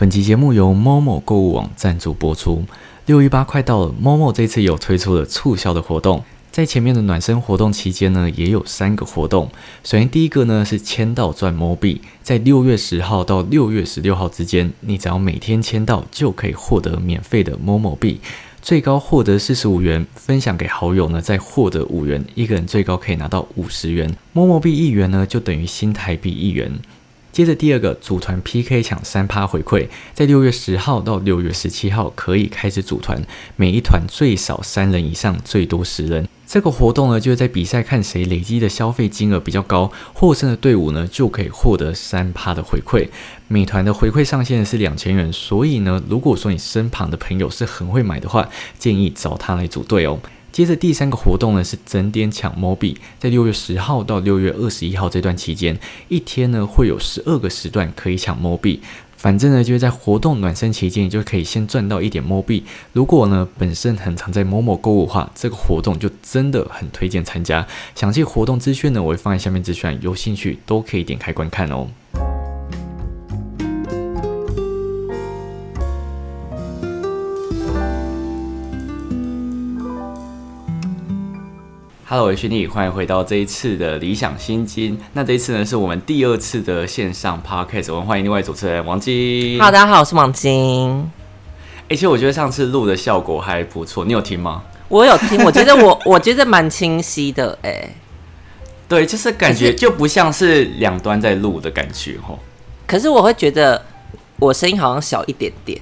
本集节目由 Momo 购物网赞助播出。六一八快到了，Momo 这次有推出了促销的活动。在前面的暖身活动期间呢，也有三个活动。首先第一个呢是签到赚 Mo 币，在六月十号到六月十六号之间，你只要每天签到就可以获得免费的 Momo 币，最高获得四十五元，分享给好友呢再获得五元，一个人最高可以拿到五十元。Momo 币一元呢就等于新台币一元。接着第二个组团 PK 抢三趴回馈，在六月十号到六月十七号可以开始组团，每一团最少三人以上，最多十人。这个活动呢，就是在比赛看谁累积的消费金额比较高，获胜的队伍呢就可以获得三趴的回馈。美团的回馈上限是两千元，所以呢，如果说你身旁的朋友是很会买的话，建议找他来组队哦。接着第三个活动呢是整点抢 Mo 币，在六月十号到六月二十一号这段期间，一天呢会有十二个时段可以抢 Mo 币。反正呢，就是在活动暖身期间，就可以先赚到一点 Mo 币。如果呢本身很常在某某购物的话，这个活动就真的很推荐参加。详细活动资讯呢，我会放在下面资讯，有兴趣都可以点开观看哦。Hello，我是勋弟，欢迎回到这一次的理想心经。那这一次呢，是我们第二次的线上 podcast，我们欢迎另外主持人王晶。Hello，大家好，我是王晶。而且我觉得上次录的效果还不错，你有听吗？我有听，我觉得我我觉得蛮清晰的，哎。对，就是感觉就不像是两端在录的感觉哦。可是我会觉得我声音好像小一点点，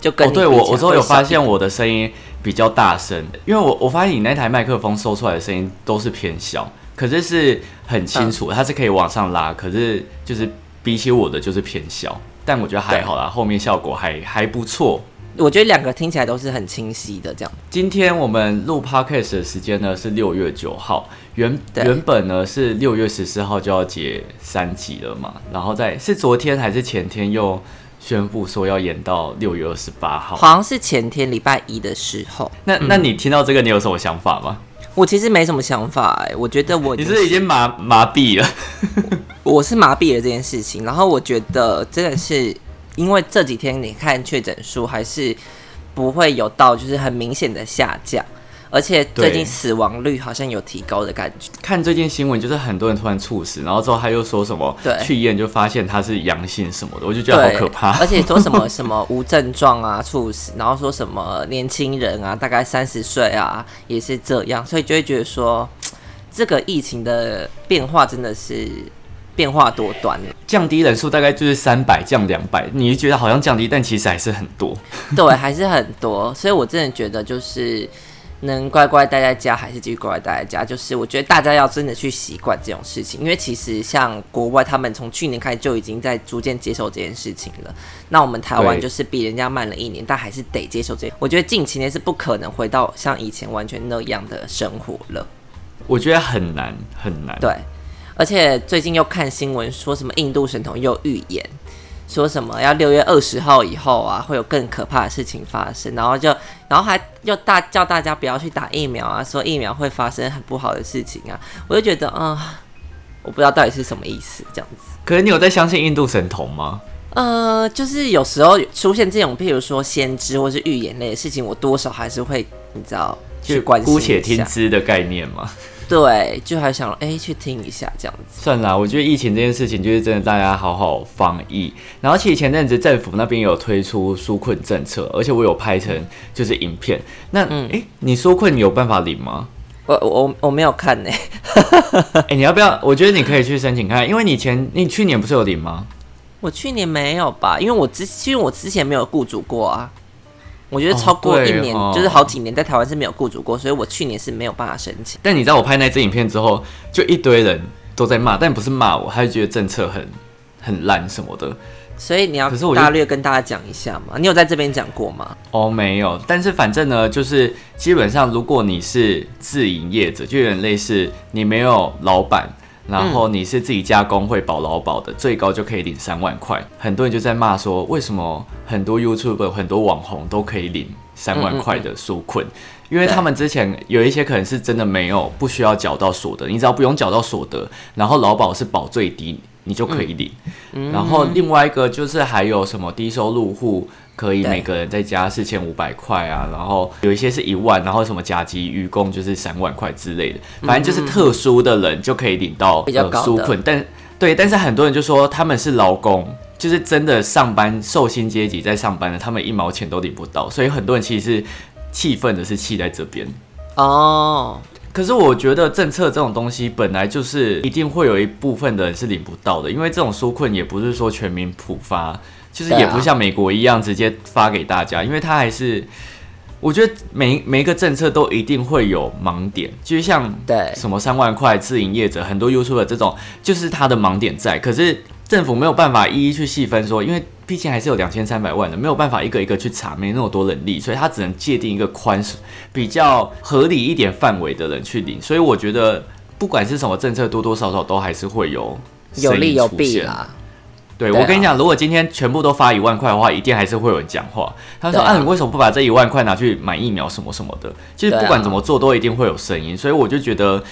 就跟对我，我之后有发现我的声音。比较大声，因为我我发现你那台麦克风收出来的声音都是偏小，可是是很清楚，它是可以往上拉，可是就是比起我的就是偏小，但我觉得还好啦，后面效果还还不错。我觉得两个听起来都是很清晰的，这样。今天我们录 podcast 的时间呢是六月九号，原原本呢是六月十四号就要解三集了嘛，然后在是昨天还是前天又。宣布说要演到六月二十八号，好像是前天礼拜一的时候。那那你听到这个，你有什么想法吗？我其实没什么想法，哎，我觉得我你是已经麻麻痹了，我是麻痹了这件事情。然后我觉得真的是因为这几天你看确诊数还是不会有到就是很明显的下降。而且最近死亡率好像有提高的感觉。看最近新闻，就是很多人突然猝死，然后之后他又说什么去医院就发现他是阳性什么的，我就觉得好可怕。而且说什么什么无症状啊猝死，然后说什么年轻人啊，大概三十岁啊也是这样，所以就会觉得说这个疫情的变化真的是变化多端。降低人数大概就是三百降两百，你觉得好像降低，但其实还是很多。对，还是很多，所以我真的觉得就是。能乖乖待在家，还是继续乖乖待在家？就是我觉得大家要真的去习惯这种事情，因为其实像国外，他们从去年开始就已经在逐渐接受这件事情了。那我们台湾就是比人家慢了一年，但还是得接受这。我觉得近期年是不可能回到像以前完全那样的生活了。我觉得很难很难。对，而且最近又看新闻说什么印度神童又预言。说什么要六月二十号以后啊，会有更可怕的事情发生，然后就，然后还又大叫大家不要去打疫苗啊，说疫苗会发生很不好的事情啊，我就觉得啊，我不知道到底是什么意思这样子。可是你有在相信印度神童吗？呃，就是有时候出现这种，譬如说先知或是预言类的事情，我多少还是会你知道去关心姑且听之的概念嘛。对，就还想哎去听一下这样子。算了，我觉得疫情这件事情就是真的，大家好好防疫。然后其实前阵子政府那边有推出纾困政策，而且我有拍成就是影片。那哎，你纾困你有办法领吗？我我我没有看呢。哎，你要不要？我觉得你可以去申请看，因为你前你去年不是有领吗？我去年没有吧？因为我之因为我之前没有雇主过啊。我觉得超过一年，就是好几年在台湾是没有雇主过，所以我去年是没有办法申请。但你知道我拍那支影片之后，就一堆人都在骂，但不是骂我，他就觉得政策很很烂什么的。所以你要可是我大略跟大家讲一下嘛？你有在这边讲过吗？哦，没有。但是反正呢，就是基本上如果你是自营业者，就有点类似你没有老板。然后你是自己加工会保劳保的，最高就可以领三万块。很多人就在骂说，为什么很多 YouTube 很多网红都可以领三万块的纾困？因为他们之前有一些可能是真的没有不需要缴到所得，你只要不用缴到所得，然后劳保是保最低。你就可以领。然后另外一个就是还有什么低收入户。可以每个人再加四千五百块啊，然后有一些是一万，然后什么甲级愚公就是三万块之类的，反正就是特殊的人就可以领到纾困。但对，但是很多人就说他们是劳工，就是真的上班受薪阶级在上班的，他们一毛钱都领不到，所以很多人其实是气愤的，是气在这边哦。可是我觉得政策这种东西本来就是一定会有一部分的人是领不到的，因为这种纾困也不是说全民普发。其实也不像美国一样直接发给大家，因为它还是，我觉得每每一个政策都一定会有盲点，就像对什么三万块自营业者，很多 YouTube 这种，就是它的盲点在。可是政府没有办法一一去细分说，因为毕竟还是有两千三百万的，没有办法一个一个去查，没那么多人力，所以他只能界定一个宽比较合理一点范围的人去领。所以我觉得不管是什么政策，多多少少都还是会有有利有弊啦。对，我跟你讲，如果今天全部都发一万块的话，一定还是会有人讲话。他说：“啊，你为什么不把这一万块拿去买疫苗什么什么的？”其实不管怎么做，都一定会有声音。所以我就觉得，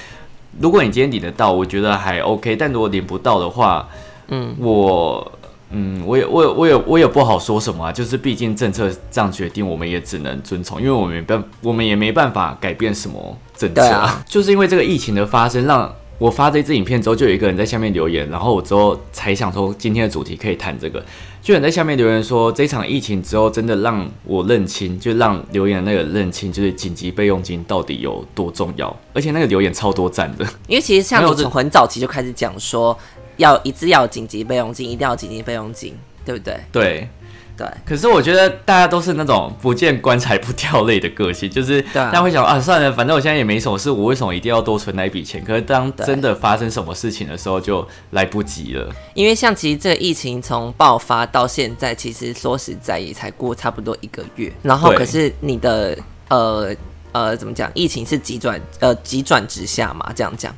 如果你今天领得到，我觉得还 OK。但如果领不到的话，嗯，我，嗯，我也，我也，我也，我也不好说什么啊。就是毕竟政策这样决定，我们也只能遵从，因为我们没办，我们也没办法改变什么政策。啊，就是因为这个疫情的发生，让。我发这支影片之后，就有一个人在下面留言，然后我之后才想说今天的主题可以谈这个。就有人在下面留言说，这场疫情之后真的让我认清，就让留言那个认清，就是紧急备用金到底有多重要。而且那个留言超多赞的，因为其实像我从很早期就开始讲说，要一直要紧急备用金，一定要紧急备用金，对不对？对。对，可是我觉得大家都是那种不见棺材不掉泪的个性，就是大家会想啊，算了，反正我现在也没什么事，我为什么一定要多存那一笔钱？可是当真的发生什么事情的时候，就来不及了。因为像其实这个疫情从爆发到现在，其实说实在也才过差不多一个月，然后可是你的呃呃怎么讲，疫情是急转呃急转直下嘛，这样讲。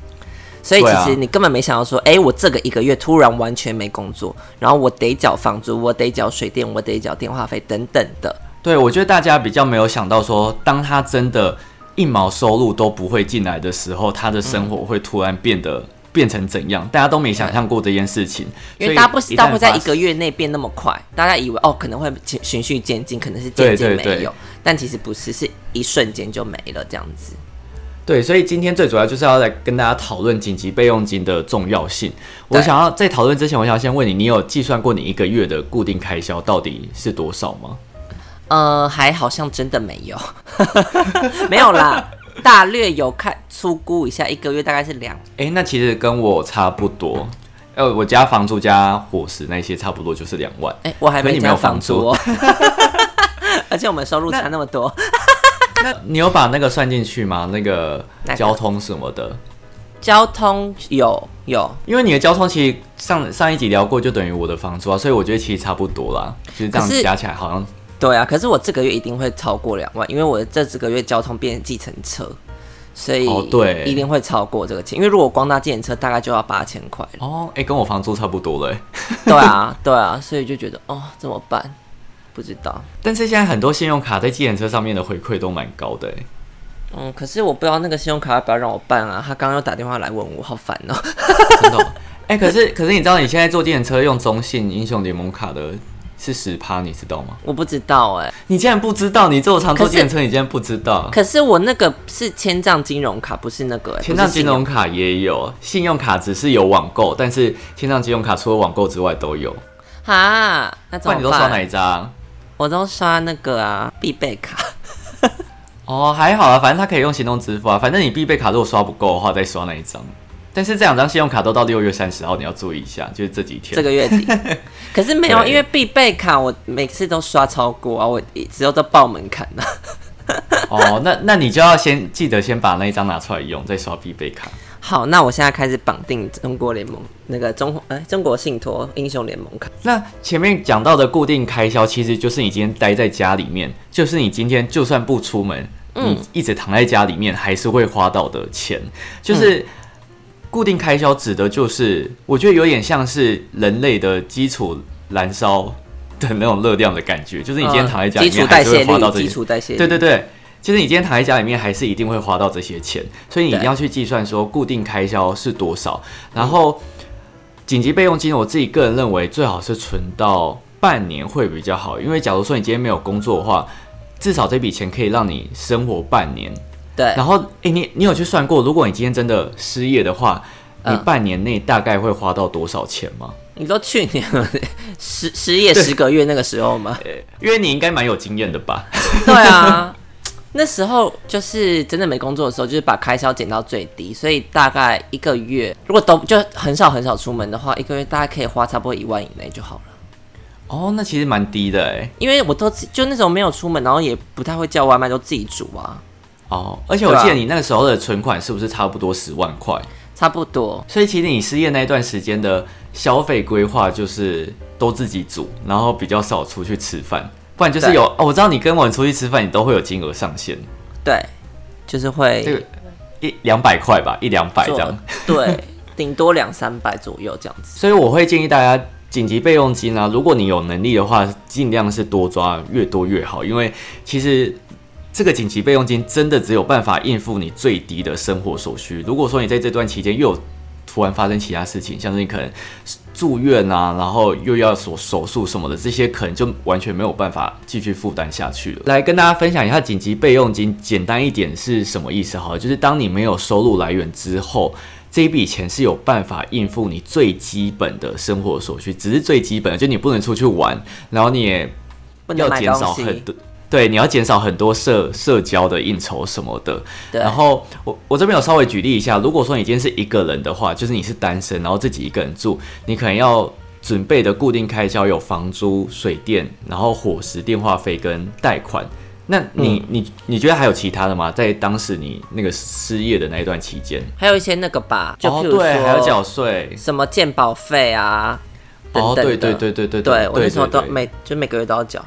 所以其实你根本没想到说，哎，我这个一个月突然完全没工作，然后我得缴房租，我得缴水电，我得缴电话费等等的。对，我觉得大家比较没有想到说，当他真的一毛收入都不会进来的时候，他的生活会突然变得变成怎样？大家都没想象过这件事情，因为大家不知道会在一个月内变那么快，大家以为哦可能会循序渐进，可能是渐渐没有，但其实不是，是一瞬间就没了这样子。对，所以今天最主要就是要来跟大家讨论紧急备用金的重要性。我想要在讨论之前，我想先问你，你有计算过你一个月的固定开销到底是多少吗？呃，还好像真的没有，没有啦，大略有看粗估一下，一个月大概是两。哎，那其实跟我差不多。呃，我家房租加伙食那些差不多就是两万。哎，我还没有房租，而且我们收入差那么多。那你有把那个算进去吗？那个交通什么的，交通有有，因为你的交通其实上上一集聊过，就等于我的房租啊，所以我觉得其实差不多啦。其实这样加起来好像对啊。可是我这个月一定会超过两万，因为我这几个月交通变计程车，所以对一定会超过这个钱。因为如果光搭计程车，大概就要八千块哦。哎，跟我房租差不多嘞。对啊，对啊，所以就觉得哦，怎么办？不知道，但是现在很多信用卡在计程车上面的回馈都蛮高的嗯，可是我不知道那个信用卡要不要让我办啊？他刚刚又打电话来问我，好烦哦。真的？哎，可是可是你知道你现在坐计程车用中信英雄联盟卡的是十趴，你知道吗？我不知道哎，你竟然不知道？你坐常坐计程车，你竟然不知道？可是我那个是千账金融卡，不是那个。千账金融卡也有，信用卡只是有网购，但是千账金融卡除了网购之外都有。哈，那怎么办？你都刷哪一张？我都刷那个啊，必备卡。哦，还好啊，反正他可以用行动支付啊。反正你必备卡如果刷不够的话，再刷那一张。但是这两张信用卡都到六月三十号，你要注意一下，就是这几天。这个月底。可是没有，因为必备卡我每次都刷超过啊，我只有都报门槛了。哦，那那你就要先记得先把那一张拿出来用，再刷必备卡。好，那我现在开始绑定中国联盟那个中哎中国信托英雄联盟卡。那前面讲到的固定开销，其实就是你今天待在家里面，就是你今天就算不出门，你一直躺在家里面，还是会花到的钱。就是固定开销指的就是，我觉得有点像是人类的基础燃烧的那种热量的感觉，就是你今天躺在家里面，还是会花到这些。基础代谢对对对。其实你今天躺在家里面，还是一定会花到这些钱，所以你一定要去计算说固定开销是多少。然后紧急备用金，我自己个人认为最好是存到半年会比较好，因为假如说你今天没有工作的话，至少这笔钱可以让你生活半年。对，然后，诶，你你有去算过，如果你今天真的失业的话，你嗯半年内大概会花到多少钱吗？你都去年了 失失业十个月那个时候吗？因为你应该蛮有经验的吧？对啊，那时候就是真的没工作的时候，就是把开销减到最低，所以大概一个月，如果都就很少很少出门的话，一个月大概可以花差不多一万以内就好了。哦，那其实蛮低的哎。因为我都就那时候没有出门，然后也不太会叫外卖，都自己煮啊，哦，而且我记得你那个时候的存款是不是差不多十万块？差不多。所以其实你失业那一段时间的消费规划就是都自己煮，然后比较少出去吃饭，不然就是有哦，我知道你跟我们出去吃饭，你都会有金额上限，对，就是会这个一两百块吧，一两百这样。对，顶多两三百左右这样子。所以我会建议大家紧急备用金啊，如果你有能力的话，尽量是多抓，越多越好，因为其实。这个紧急备用金真的只有办法应付你最低的生活所需。如果说你在这段期间又有突然发生其他事情，像是你可能住院啊，然后又要做手术什么的，这些可能就完全没有办法继续负担下去了。来跟大家分享一下紧急备用金，简单一点是什么意思？好了，就是当你没有收入来源之后。这一笔钱是有办法应付你最基本的生活所需，只是最基本的，就你不能出去玩，然后你也要减少，很多，对，你要减少很多社社交的应酬什么的。对然后我我这边有稍微举例一下，如果说你今天是一个人的话，就是你是单身，然后自己一个人住，你可能要准备的固定开销有房租、水电，然后伙食、电话费跟贷款。那你、嗯你你觉得还有其他的吗？在当时你那个失业的那一段期间，还有一些那个吧，就哦譬如说、对，还要缴税。什么鉴保费啊，等哦，等的。对对对对对对我那时候都每就每个月都要缴。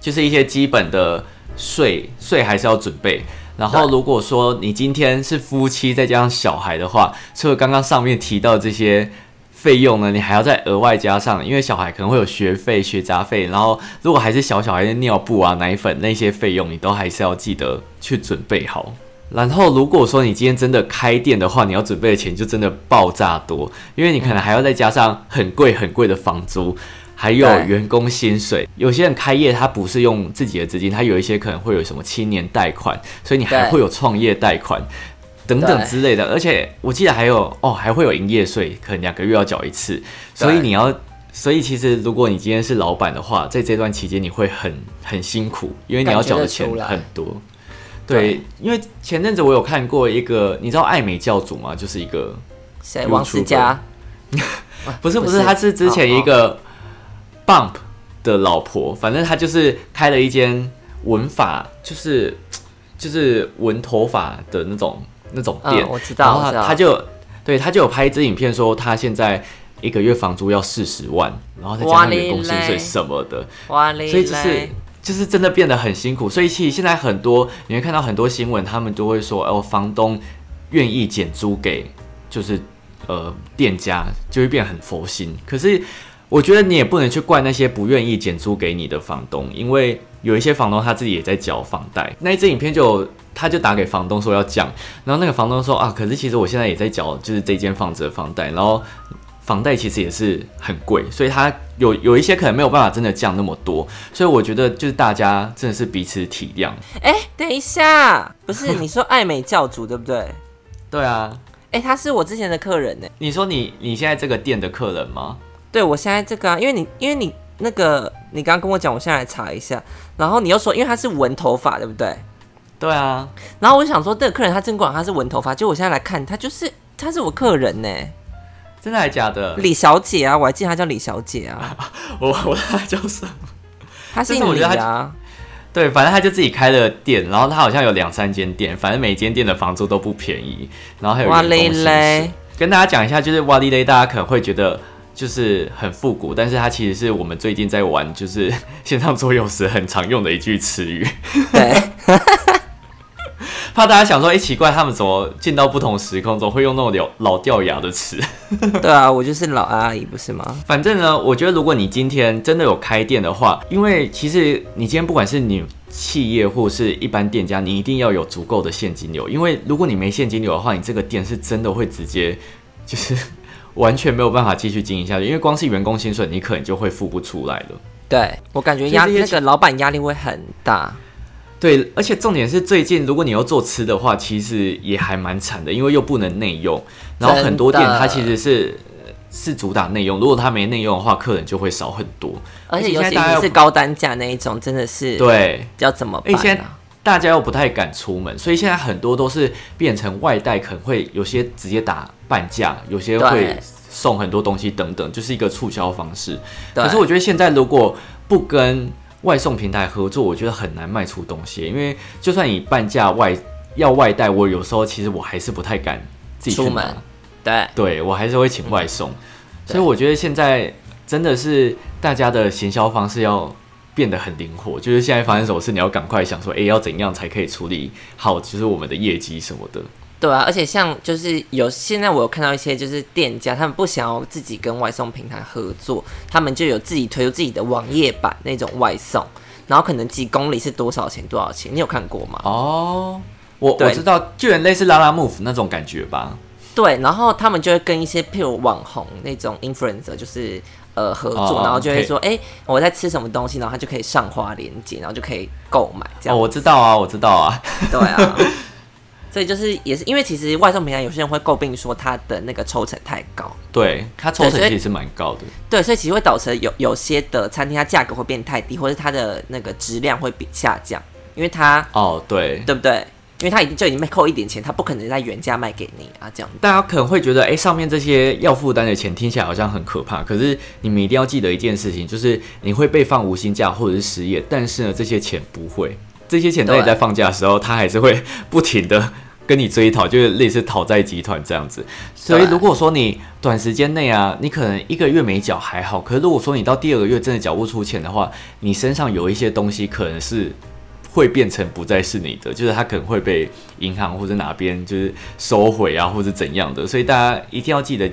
就是一些基本的税税还是要准备。然后如果说你今天是夫妻再加上小孩的话，除了刚刚上面提到这些费用呢，你还要再额外加上，因为小孩可能会有学费、学杂费，然后如果还是小小孩的尿布啊、奶粉那些费用，你都还是要记得去准备好。然后，如果说你今天真的开店的话，你要准备的钱就真的爆炸多，因为你可能还要再加上很贵很贵的房租，还有员工薪水。有些人开业他不是用自己的资金，他有一些可能会有什么青年贷款，所以你还会有创业贷款等等之类的。而且我记得还有哦，还会有营业税，可能两个月要缴一次，所以你要。所以其实，如果你今天是老板的话，在这段期间你会很很辛苦，因为你要缴的钱很多。对，因为前阵子我有看过一个，你知道爱美教主吗？就是一个谁？王思佳？不是，不是他是之前一个 Bump 的老婆，反正他就是开了一间纹发，就是 就是纹头发的那种那种店，嗯我知道然后他他就对他就有拍一支影片说他现在一个月房租要四十万，然后再加哇上员工薪水什么的，哇嘞所以就是就是真的变得很辛苦。所以其实现在很多你会看到很多新闻，他们都会说，哦，房东愿意减租给就是呃店家，就会变很佛心。可是我觉得你也不能去怪那些不愿意减租给你的房东，因为有一些房东他自己也在缴房贷。那一支影片就有他就打给房东说要降，然后那个房东说啊，可是其实我现在也在缴就是这间房子的房贷，然后。房贷其实也是很贵，所以他有有一些可能没有办法真的降那么多，所以我觉得就是大家真的是彼此体谅。哎、等一下，不是你说爱美教主对不对？对啊，哎、他是我之前的客人呢。你说你你现在这个店的客人吗？对我现在这个啊，因为你因为你那个你刚刚跟我讲，我现在来查一下，然后你又说因为他是纹头发对不对？对啊，然后我就想说，这个客人他真管他是纹头发，就我现在来看，他就是他是我客人呢，真的还假的？李小姐啊，我还记得她叫李小姐啊，我我她叫什么她姓李但是我觉得啊，对，反正他就自己开了店，然后他好像有两三间店，反正每间店的房租都不便宜，然后还有哇嘞员工薪水嘞。跟大家讲一下，就是哇哩嘞，大家可能会觉得就是很复古，但是它其实是我们最近在玩就是 线上桌游时很常用的一句词语。对，怕大家想说，哎、奇怪，他们怎么进到不同时空，总会用那种老老掉牙的词？对啊，我就是老阿姨，不是吗？反正呢，我觉得如果你今天真的有开店的话，因为其实你今天不管是你企业或是一般店家，你一定要有足够的现金流，因为如果你没现金流的话，你这个店是真的会直接就是。完全没有办法继续经营下去，因为光是员工薪水你可能就会付不出来了。对我感觉压所以这些那个老板压力会很大。对，而且重点是最近如果你要做吃的话，其实也还蛮惨的，因为又不能内用，然后很多店它其实是是主打内用，如果它没内用的话，客人就会少很多。而且尤其是是高单价那一种，真的是对，要怎么哎、办、现在啊？大家又不太敢出门，所以现在很多都是变成外带，可能会有些直接打半价，有些会送很多东西等等，就是一个促销方式。可是我觉得现在如果不跟外送平台合作，我觉得很难卖出东西，因为就算你半价外要外带，我有时候其实我还是不太敢自己出门，对对我还是会请外送。所以我觉得现在真的是大家的行销方式要变得很灵活，就是现在发生什么事，你要赶快想说，诶，要怎样才可以处理好，就是我们的业绩什么的。对啊！而且像就是有现在我有看到一些就是店家，他们不想要自己跟外送平台合作，他们就有自己推出自己的网页版那种外送，然后可能几公里是多少钱多少钱，你有看过吗？哦，我我知道，就有点类似拉拉 move 那种感觉吧。对，然后他们就会跟一些譬如网红那种 influencer，就是呃合作，哦然后就会说，哎、我在吃什么东西，然后他就可以上花链接，然后就可以购买这哦，样。我知道啊，我知道啊。对啊，所以就是也是因为其实外送平台有些人会诟病说它的那个抽成太高，对，它抽对所以成其实是蛮高的。对，所以其实会导致有有些的餐厅它价格会变太低，或者它的那个质量会比下降，因为它哦，对，对不对？因为他已经就已经被扣一点钱，他不可能在原价卖给你啊，这样大家可能会觉得，哎、上面这些要负担的钱听起来好像很可怕。可是你们一定要记得一件事情，就是你会被放无薪假或者是失业，但是呢，这些钱不会，这些钱当你在放假的时候，他还是会不停的跟你追讨，就是类似讨债集团这样子。所以如果说你短时间内啊，你可能一个月没缴还好，可是如果说你到第二个月真的缴不出钱的话，你身上有一些东西可能是。会变成不再是你的，就是它可能会被银行或者哪边就是收回啊，或者怎样的，所以大家一定要记得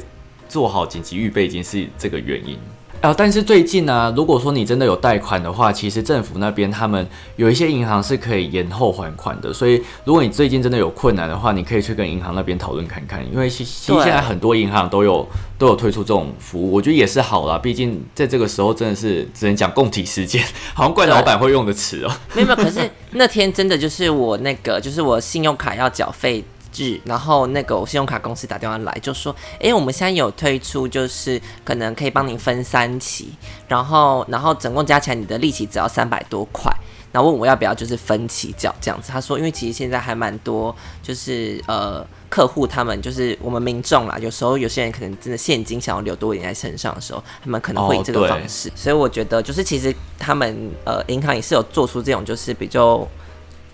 做好紧急预备金是这个原因。啊，但是最近呢、如果说你真的有贷款的话，其实政府那边他们有一些银行是可以延后还款的，所以如果你最近真的有困难的话，你可以去跟银行那边讨论看看，因为其其实现在很多银行都有都有推出这种服务，我觉得也是好啦，毕竟在这个时候真的是只能讲共体时间，好像怪老板会用的词哦、没有没有。可是那天真的就是我那个，就是我信用卡要缴费日，然后那个我信用卡公司打电话来就说，诶，我们现在有推出，就是可能可以帮你分三期，然后然后总共加起来你的利息只要三百多块。然后问我要不要就是分期缴这样子，他说因为其实现在还蛮多，就是呃客户他们就是我们民众啦，有时候有些人可能真的现金想要留多一点在身上的时候，他们可能会以这个方式，所以我觉得就是其实他们呃银行也是有做出这种就是比较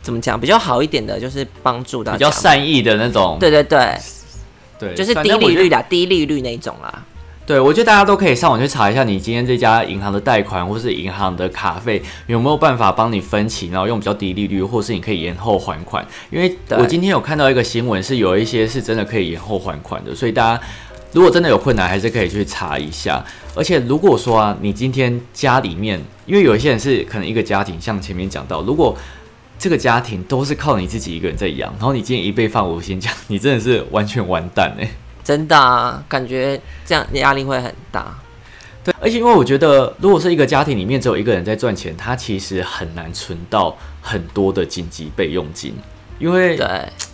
怎么讲比较好一点的，就是帮助大比较善意的那种，对对对，对，就是低利率啦，低利率那种啦。对，我觉得大家都可以上网去查一下，你今天这家银行的贷款或是银行的卡费有没有办法帮你分期，然后用比较低利率，或是你可以延后还款。因为我今天有看到一个新闻，是有一些是真的可以延后还款的，所以大家如果真的有困难，还是可以去查一下。而且如果说啊，你今天家里面，因为有一些人是可能一个家庭，像前面讲到，如果这个家庭都是靠你自己一个人在养，然后你今天一被放无薪假，你真的是完全完蛋哎、真的啊，感觉这样压力会很大。对，而且因为我觉得，如果是一个家庭里面只有一个人在赚钱，他其实很难存到很多的紧急备用金，因为对，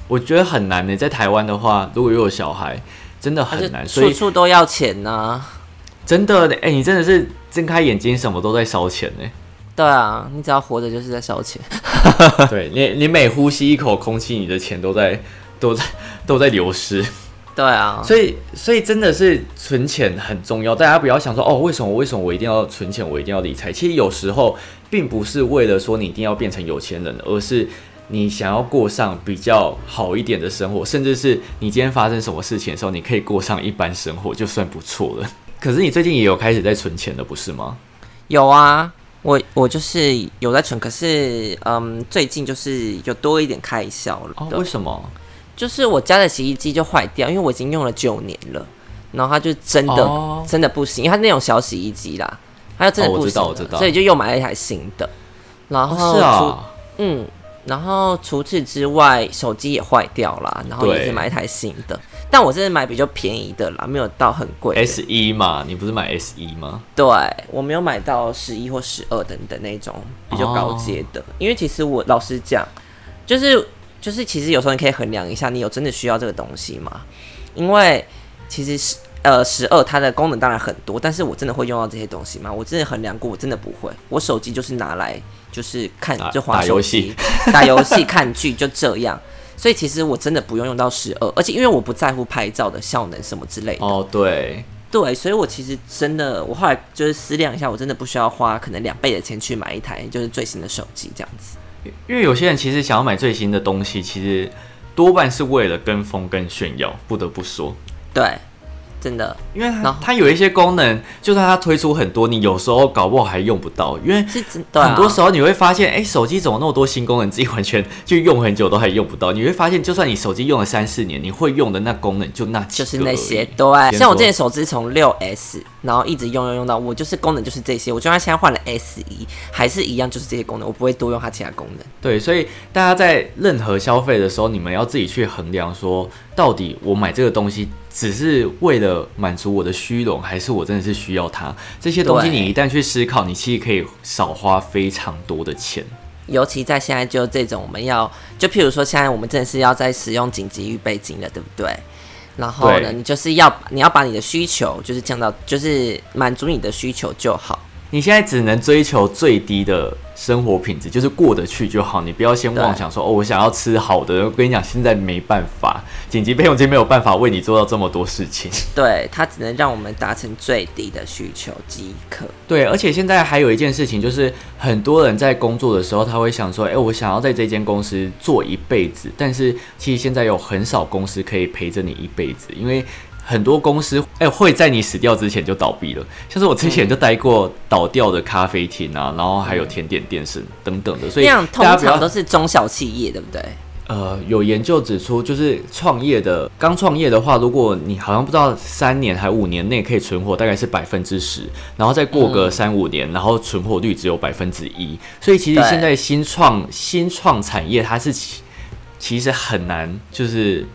我觉得很难呢。在台湾的话，如果又有小孩，真的很难，所处以处处都要钱呢、真的，哎、你真的是睁开眼睛，什么都在烧钱呢。对啊，你只要活着就是在烧钱。对你，你每呼吸一口空气，你的钱都在 都在都在流失。对啊，所以，所以真的是存钱很重要。大家不要想说哦，为什么为什么我一定要存钱，我一定要理财？其实有时候并不是为了说你一定要变成有钱人，而是你想要过上比较好一点的生活，甚至是你今天发生什么事情的时候，你可以过上一般生活，就算不错了。可是你最近也有开始在存钱了，不是吗？有啊，我我就是有在存，可是嗯，最近就是有多一点开销了。哦，为什么？就是我家的洗衣机就坏掉，因为我已经用了九年了，然后它就真的、哦真的不行，因为它是那种小洗衣机啦，它就真的不行所以就又买了一台新的。然后哦，是啊，嗯，然后除此之外，手机也坏掉了，然后也是买一台新的。但我真的买比较便宜的啦，没有到很贵。S 一嘛，你不是买 S 一吗？对我没有买到十一或十二等等那种比较高阶的，因为其实我老实讲，就是就是其实有时候你可以衡量一下，你有真的需要这个东西吗？因为其实是呃十二它的功能当然很多，但是我真的会用到这些东西吗？我真的衡量过，我真的不会。我手机就是拿来就是看就滑打游手机戏、打游戏、看剧就这样。所以其实我真的不用用到十二，而且因为我不在乎拍照的效能什么之类的，哦，对，对，所以我其实真的，我后来就是思量一下，我真的不需要花可能两倍的钱去买一台就是最新的手机这样子。因为有些人其实想要买最新的东西，其实多半是为了跟风跟炫耀，不得不说。对，真的。因为它它有一些功能，就算它推出很多，你有时候搞不好还用不到，因为是真对、啊、很多时候你会发现，哎、手机怎么那么多新功能，自己完全就用很久都还用不到。你会发现，就算你手机用了三四年，你会用的那功能就那几就是那些，对，像我说之前手机从六 S，然后一直用用用到我就是功能就是这些，我就算现在换了 S 一，还是一样就是这些功能，我不会多用它其他功能。对，所以大家在任何消费的时候，你们要自己去衡量说，到底我买这个东西只是为了满足我的虚荣，还是我真的是需要它？这些东西你一旦去思考，你其实可以少花非常多的钱。尤其在现在就这种我们要，就譬如说现在我们真的是要在使用紧急预备金了，对不对？然后呢，你就是要你要把你的需求就是降到，就是满足你的需求就好。你现在只能追求最低的生活品质，就是过得去就好。你不要先妄想说哦，我想要吃好的。我跟你讲，现在没办法，紧急备用金没有办法为你做到这么多事情。对，它只能让我们达成最低的需求即可。对，而且现在还有一件事情，就是很多人在工作的时候，他会想说，哎、我想要在这间公司做一辈子。但是其实现在有很少公司可以陪着你一辈子，因为很多公司哎、会在你死掉之前就倒闭了。像是我之前就待过倒掉的咖啡厅啊，然后还有甜点店是等等的，所以这样通常都是中小企业，对不对？呃，有研究指出，就是创业的刚创业的话，如果你好像不知道三年还五年内可以存活，大概是百分之十，然后再过个三五年，然后存活率只有百分之一。所以其实现在新创新创产业它是其其实很难，就是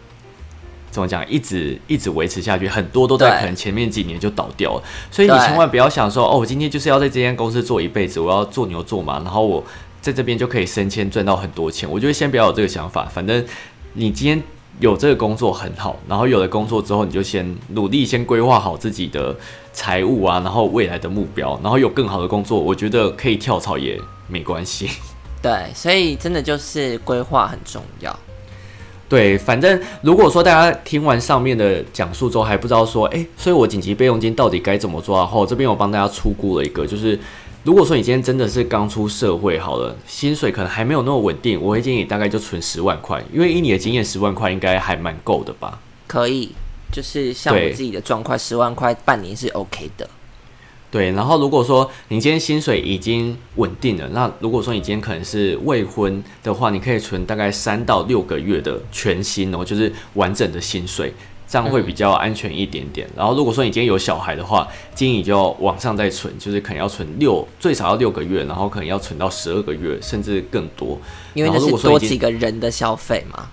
怎么讲，一直一直维持下去，很多都在可能前面几年就倒掉了。所以你千万不要想说，哦，我今天就是要在这间公司做一辈子，我要做牛做马，然后我在这边就可以升迁赚到很多钱。我觉得先不要有这个想法，反正你今天有这个工作很好，然后有了工作之后，你就先努力先规划好自己的财务啊，然后未来的目标，然后有更好的工作，我觉得可以跳槽也没关系。对，所以真的就是规划很重要。对，反正如果说大家听完上面的讲述之后还不知道说，诶，所以我紧急备用金到底该怎么做的话，这边我帮大家出估了一个，就是如果说你今天真的是刚出社会好了，薪水可能还没有那么稳定，我会建议你大概就存十万块，因为以你的经验，十万块应该还蛮够的吧？可以，就是像我自己的状况，十万块半年是 OK 的。对，然后如果说你今天薪水已经稳定了，那如果说你今天可能是未婚的话，你可以存大概三到六个月的全薪哦，就是完整的薪水，这样会比较安全一点点。然后如果说你今天有小孩的话，建议你就要往上再存，就是可能要存六最少要六个月，然后可能要存到十二个月，甚至更多。因为那是多几个人的消费嘛。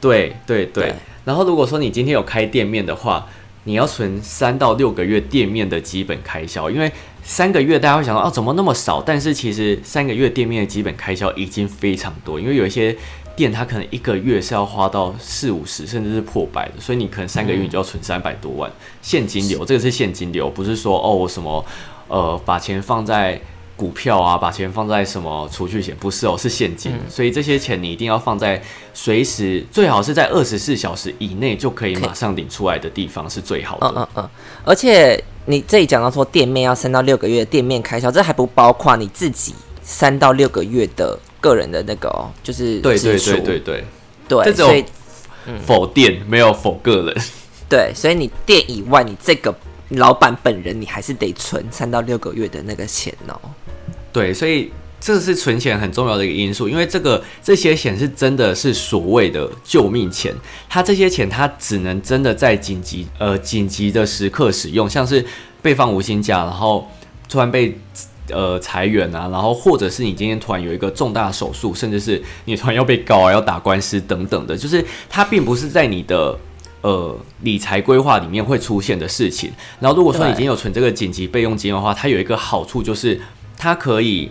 对对对对。然后如果说你今天有开店面的话，你要存三到六个月店面的基本开销，因为三个月大家会想到哦怎么那么少？但是其实三个月店面的基本开销已经非常多，因为有一些店它可能一个月是要花到四五十甚至是破百的，所以你可能三个月你就要存三百多万现金流，这个是现金流，不是说哦我什么呃把钱放在。股票啊，把钱放在什么储蓄险？不是哦，是现金。所以这些钱你一定要放在随时，最好是在二十四小时以内就可以马上领出来的地方是最好的。嗯嗯嗯，而且你这里讲到说店面要三到六个月店面开销，这还不包括你自己三到六个月的个人的那个哦，就是对对对对对，对，这所以种否店没有否个人。对，所以你店以外，你这个老板本人，你还是得存三到六个月的那个钱哦。对，所以这是存钱很重要的一个因素，因为这个这些钱是真的是所谓的救命钱，它这些钱它只能真的在紧急呃紧急的时刻使用，像是被放无薪假，然后突然被呃裁员啊，然后或者是你今天突然有一个重大手术，甚至是你突然要被告啊，要打官司等等的，就是它并不是在你的呃理财规划里面会出现的事情。然后如果说已经有存这个紧急备用金的话，它有一个好处就是它可以。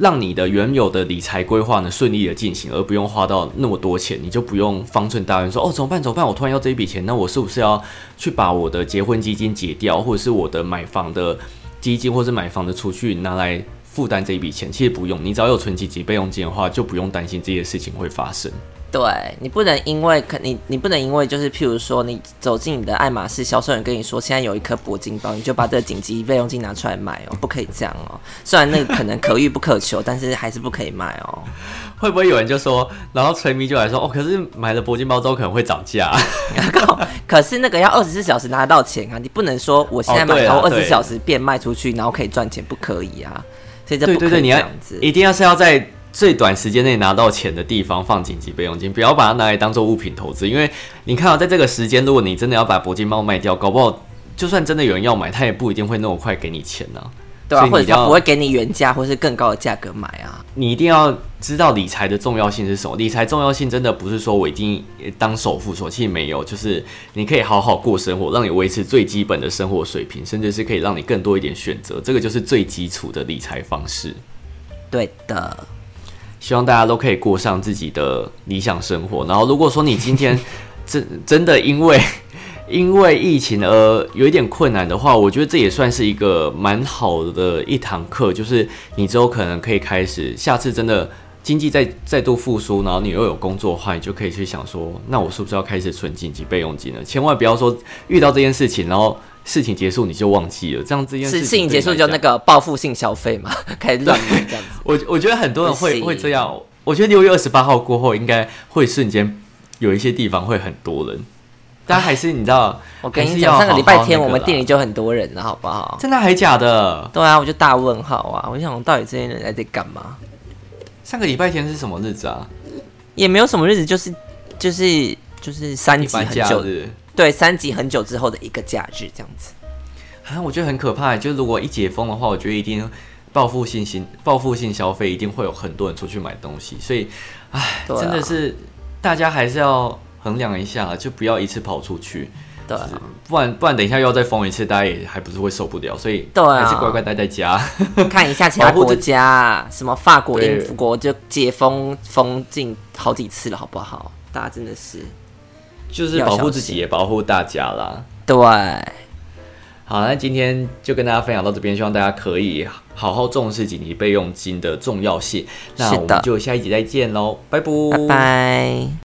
让你的原有的理财规划呢顺利的进行，而不用花到那么多钱，你就不用方寸大乱说哦怎么办怎么办？我突然要这一笔钱，那我是不是要去把我的结婚基金解掉，或者是我的买房的基金，或是买房的储蓄拿来负担这一笔钱？其实不用，你只要有存紧急备用金的话，就不用担心这些事情会发生。对你不能因为可你你不能因为就是譬如说你走进你的爱马仕，销售人跟你说现在有一颗铂金包，你就把这个紧急备用金拿出来卖哦，不可以这样哦。虽然那个可能可遇不可求，但是还是不可以卖哦。会不会有人就说，然后锤迷就来说哦，可是买了铂金包之后可能会涨价。可是那个要二十四小时拿得到钱啊，你不能说我现在买然后二十四小时变卖出去，然后可以赚钱，不可以啊。所以这不可以这样子，一定要是要在。最短时间内拿到钱的地方放紧急备用金，不要把它拿来当做物品投资。因为你看啊在这个时间，如果你真的要把铂金包卖掉，搞不好就算真的有人要买，他也不一定会那么快给你钱呢。对啊，或者他不会给你原价或是更高的价格买啊。你一定要知道理财的重要性是什么。理财重要性真的不是说我一定当首富，所其实没有，就是你可以好好过生活，让你维持最基本的生活水平，甚至是可以让你更多一点选择。这个就是最基础的理财方式。对的。希望大家都可以过上自己的理想生活。然后，如果说你今天 真真的因为 因为疫情而有一点困难的话，我觉得这也算是一个蛮好的一堂课，就是你之后可能可以开始，下次真的经济再再度复苏，然后你又有工作的话，你就可以去想说，那我是不是要开始存紧急备用金了？千万不要说遇到这件事情，然后。事情结束你就忘记了，这样这件事情结束就那个报复性消费嘛，开始乱买这样子。我我觉得很多人会会这样。我觉得六月二十八号过后，应该会瞬间有一些地方会很多人，但还是你知道，我跟你讲，上个礼拜天我们店里就很多人了，好不好？真的还假的？对啊，我就大问号啊！我想，到底这些人在这干嘛？上个礼拜天是什么日子啊？也没有什么日子，就是就是就是三级很久日。对，三级很久之后的一个假日，这样子啊，我觉得很可怕。就如果一解封的话，我觉得一定报复性行报复性消费，一定会有很多人出去买东西。所以，唉，真的是大家还是要衡量一下，就不要一次跑出去。对，不然不然等一下又要再封一次，大家也还不是会受不了。所以，对，还是乖乖待在家，看一下其他国家，什么法国、英国就解封封禁好几次了，好不好？大家真的是。就是保护自己，也保护大家啦。对，好，那今天就跟大家分享到这边，希望大家可以好好重视紧急备用金的重要性。那我们就下一集再见喽，拜拜，拜拜。